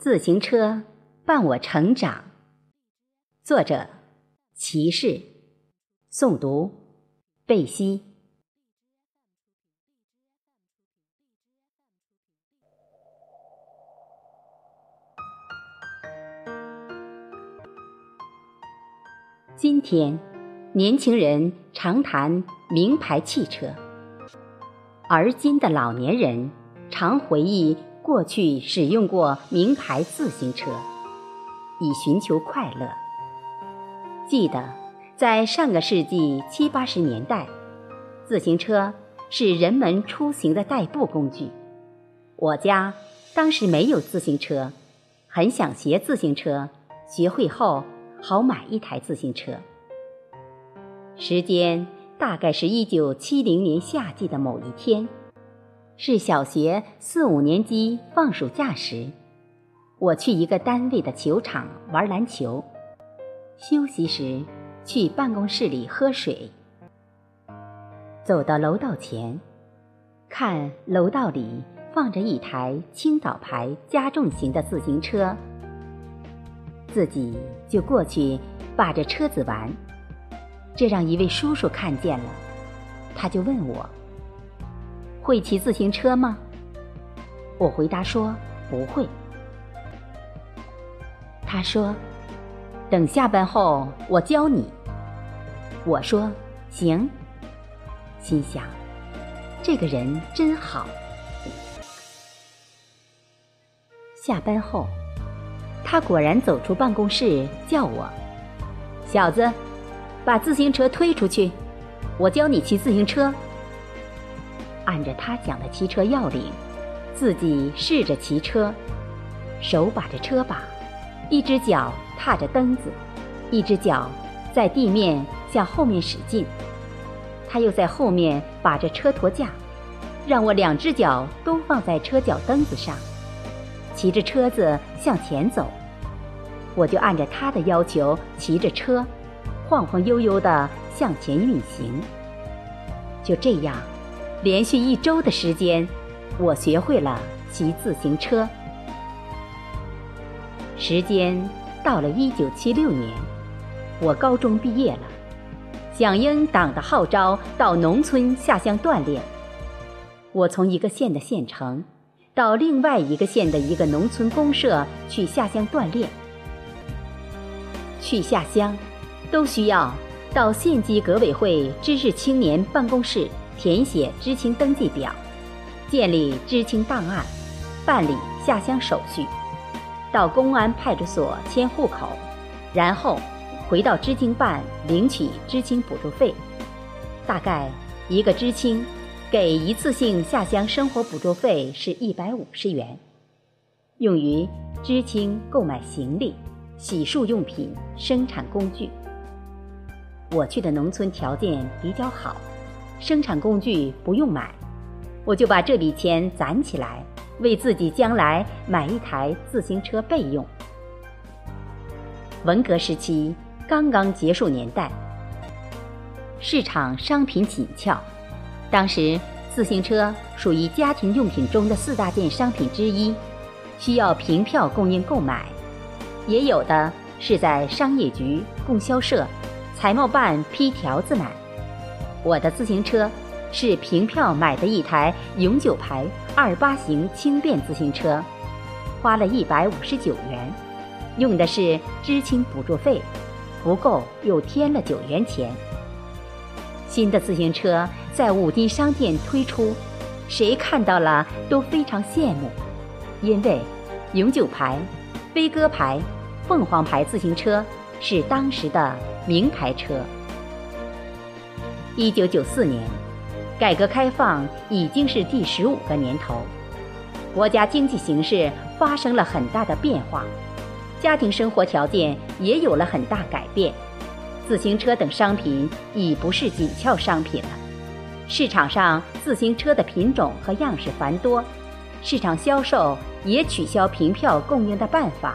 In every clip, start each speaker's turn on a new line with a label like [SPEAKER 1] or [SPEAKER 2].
[SPEAKER 1] 自行车伴我成长。作者：骑士。诵读：贝西。今天，年轻人常谈名牌汽车，而今的老年人常回忆。过去使用过名牌自行车，以寻求快乐。记得在上个世纪七八十年代，自行车是人们出行的代步工具。我家当时没有自行车，很想学自行车，学会后好买一台自行车。时间大概是一九七零年夏季的某一天。是小学四五年级放暑假时，我去一个单位的球场玩篮球，休息时去办公室里喝水。走到楼道前，看楼道里放着一台青岛牌加重型的自行车，自己就过去把着车子玩，这让一位叔叔看见了，他就问我。会骑自行车吗？我回答说不会。他说：“等下班后我教你。”我说：“行。”心想，这个人真好。下班后，他果然走出办公室，叫我：“小子，把自行车推出去，我教你骑自行车。”按着他讲的骑车要领，自己试着骑车，手把着车把，一只脚踏着蹬子，一只脚在地面向后面使劲。他又在后面把着车驮架，让我两只脚都放在车脚蹬子上，骑着车子向前走。我就按照他的要求骑着车，晃晃悠悠地向前运行。就这样。连续一周的时间，我学会了骑自行车。时间到了一九七六年，我高中毕业了，响应党的号召到农村下乡锻炼。我从一个县的县城，到另外一个县的一个农村公社去下乡锻炼。去下乡，都需要到县级革委会知识青年办公室。填写知青登记表，建立知青档案，办理下乡手续，到公安派出所迁户口，然后回到知青办领取知青补助费。大概一个知青给一次性下乡生活补助费是一百五十元，用于知青购买行李、洗漱用品、生产工具。我去的农村条件比较好。生产工具不用买，我就把这笔钱攒起来，为自己将来买一台自行车备用。文革时期刚刚结束年代，市场商品紧俏，当时自行车属于家庭用品中的四大件商品之一，需要凭票供应购买，也有的是在商业局、供销社、财贸办批条子买。我的自行车是凭票买的一台永久牌二八型轻便自行车，花了一百五十九元，用的是知青补助费，不够又添了九元钱。新的自行车在五金商店推出，谁看到了都非常羡慕，因为永久牌、飞鸽牌、凤凰牌自行车是当时的名牌车。一九九四年，改革开放已经是第十五个年头，国家经济形势发生了很大的变化，家庭生活条件也有了很大改变，自行车等商品已不是紧俏商品了，市场上自行车的品种和样式繁多，市场销售也取消凭票供应的办法，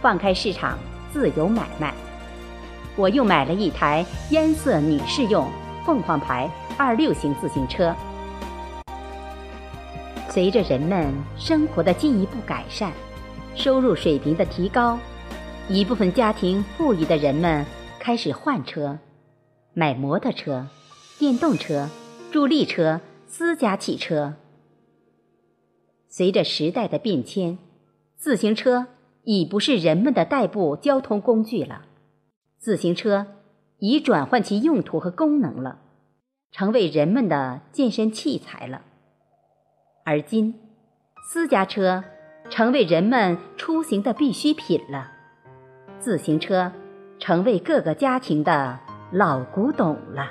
[SPEAKER 1] 放开市场自由买卖。我又买了一台烟色女士用。凤凰牌二六型自行车，随着人们生活的进一步改善，收入水平的提高，一部分家庭富裕的人们开始换车，买摩托车、电动车、助力车、私家汽车。随着时代的变迁，自行车已不是人们的代步交通工具了，自行车已转换其用途和功能了，成为人们的健身器材了。而今，私家车。成为人们出行的必需品了，自行车成为各个家庭的老古董了。